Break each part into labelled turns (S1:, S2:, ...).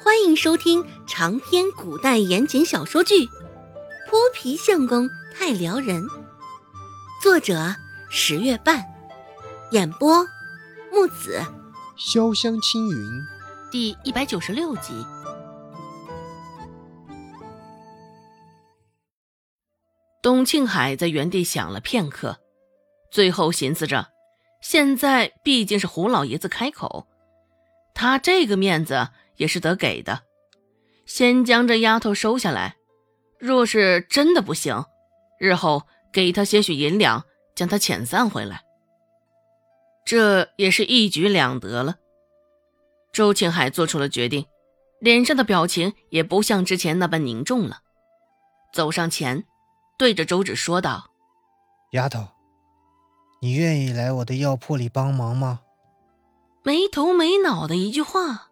S1: 欢迎收听长篇古代言情小说剧《泼皮相公太撩人》，作者十月半，演播木子
S2: 潇湘青云，
S1: 第一百九十六集。
S3: 董庆海在原地想了片刻，最后寻思着，现在毕竟是胡老爷子开口，他这个面子。也是得给的，先将这丫头收下来。若是真的不行，日后给她些许银两，将她遣散回来，这也是一举两得了。周庆海做出了决定，脸上的表情也不像之前那般凝重了，走上前，对着周芷说道：“
S2: 丫头，你愿意来我的药铺里帮忙吗？”
S3: 没头没脑的一句话。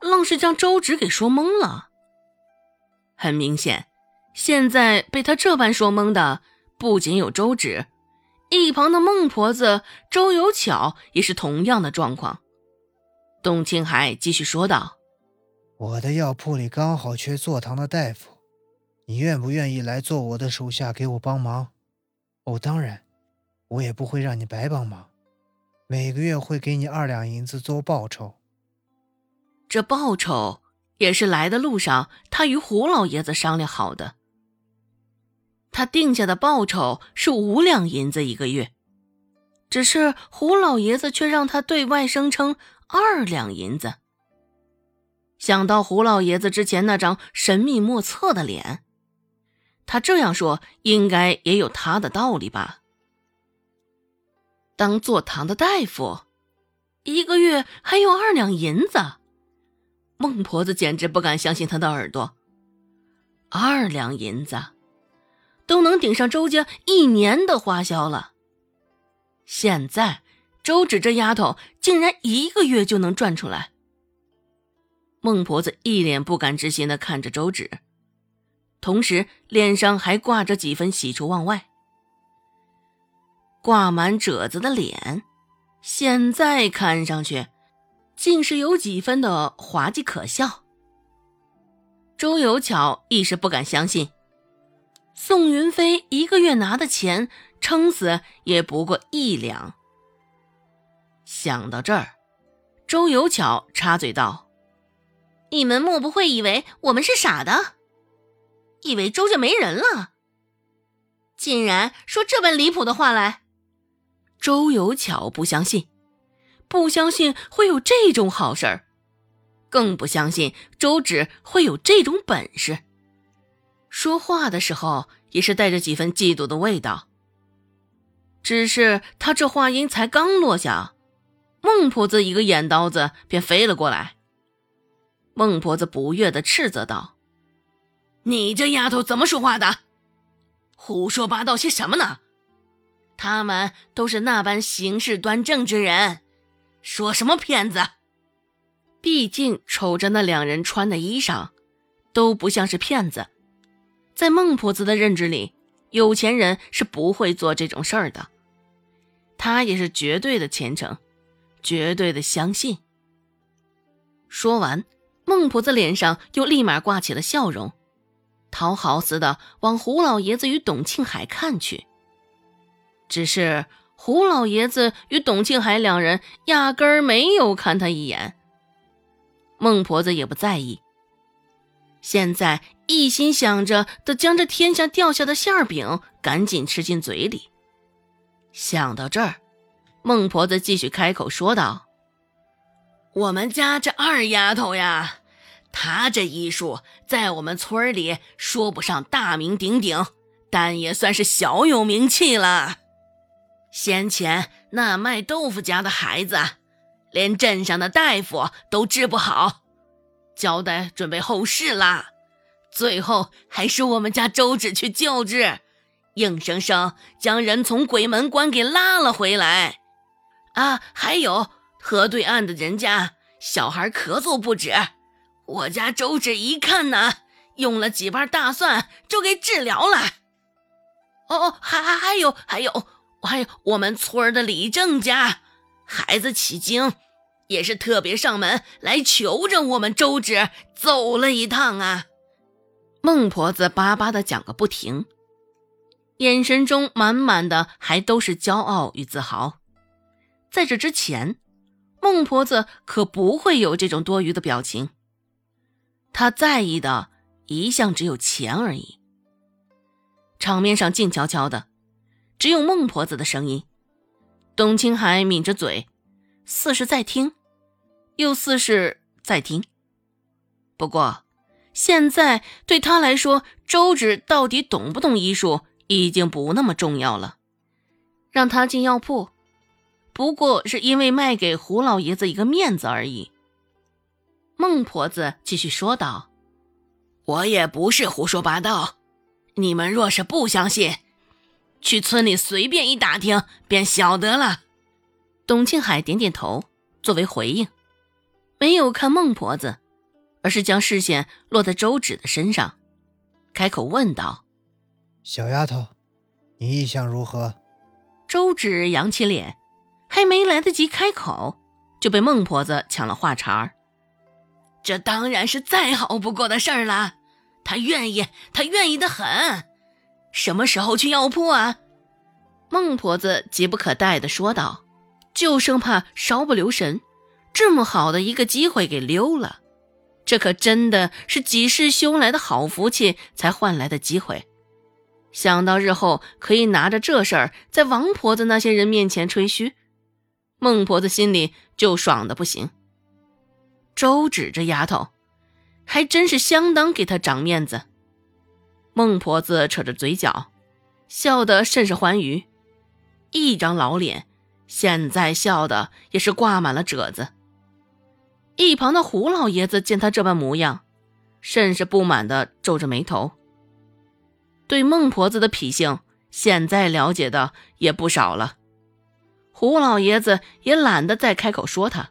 S3: 愣是将周芷给说懵了。很明显，现在被他这般说懵的，不仅有周芷，一旁的孟婆子周有巧也是同样的状况。董青海继续说道：“
S2: 我的药铺里刚好缺坐堂的大夫，你愿不愿意来做我的手下，给我帮忙？哦，当然，我也不会让你白帮忙，每个月会给你二两银子做报酬。”
S3: 这报酬也是来的路上，他与胡老爷子商量好的。他定下的报酬是五两银子一个月，只是胡老爷子却让他对外声称二两银子。想到胡老爷子之前那张神秘莫测的脸，他这样说应该也有他的道理吧？当坐堂的大夫，一个月还有二两银子。孟婆子简直不敢相信她的耳朵，二两银子都能顶上周家一年的花销了。现在周芷这丫头竟然一个月就能赚出来。孟婆子一脸不敢置信的看着周芷，同时脸上还挂着几分喜出望外。挂满褶子的脸，现在看上去。竟是有几分的滑稽可笑。周有巧一时不敢相信，宋云飞一个月拿的钱，撑死也不过一两。想到这儿，周有巧插嘴道：“
S1: 你们莫不会以为我们是傻的，以为周家没人了，竟然说这般离谱的话来？”
S3: 周有巧不相信。不相信会有这种好事儿，更不相信周芷会有这种本事。说话的时候也是带着几分嫉妒的味道。只是他这话音才刚落下，孟婆子一个眼刀子便飞了过来。孟婆子不悦的斥责道：“你这丫头怎么说话的？胡说八道些什么呢？他们都是那般行事端正之人。”说什么骗子？毕竟瞅着那两人穿的衣裳，都不像是骗子。在孟婆子的认知里，有钱人是不会做这种事儿的。他也是绝对的虔诚，绝对的相信。说完，孟婆子脸上又立马挂起了笑容，讨好似的往胡老爷子与董庆海看去。只是。胡老爷子与董庆海两人压根儿没有看他一眼，孟婆子也不在意，现在一心想着得将这天下掉下的馅饼赶紧吃进嘴里。想到这儿，孟婆子继续开口说道：“我们家这二丫头呀，她这医术在我们村里说不上大名鼎鼎，但也算是小有名气了。”先前那卖豆腐家的孩子，连镇上的大夫都治不好，交代准备后事啦。最后还是我们家周芷去救治，硬生生将人从鬼门关给拉了回来。啊，还有河对岸的人家小孩咳嗽不止，我家周芷一看呢，用了几瓣大蒜就给治疗了。哦哦，还还还有。还有还有我们村的李正家，孩子起经，也是特别上门来求着我们周芷走了一趟啊。孟婆子巴巴的讲个不停，眼神中满满的还都是骄傲与自豪。在这之前，孟婆子可不会有这种多余的表情。她在意的一向只有钱而已。场面上静悄悄的，只有孟婆子的声音。董青海抿着嘴，似是在听，又似是在听。不过，现在对他来说，周芷到底懂不懂医术已经不那么重要了。让他进药铺，不过是因为卖给胡老爷子一个面子而已。孟婆子继续说道：“我也不是胡说八道，你们若是不相信。”去村里随便一打听，便晓得了。董庆海点点头，作为回应，没有看孟婆子，而是将视线落在周芷的身上，开口问道：“
S2: 小丫头，你意向如何？”
S3: 周芷扬起脸，还没来得及开口，就被孟婆子抢了话茬儿：“这当然是再好不过的事儿了，她愿意，她愿意的很。”什么时候去药铺啊？孟婆子急不可待地说道，就生怕稍不留神，这么好的一个机会给溜了。这可真的是几世修来的好福气才换来的机会。想到日后可以拿着这事儿在王婆子那些人面前吹嘘，孟婆子心里就爽的不行。周芷这丫头，还真是相当给她长面子。孟婆子扯着嘴角，笑得甚是欢愉，一张老脸，现在笑的也是挂满了褶子。一旁的胡老爷子见他这般模样，甚是不满的皱着眉头。对孟婆子的脾性，现在了解的也不少了，胡老爷子也懒得再开口说他。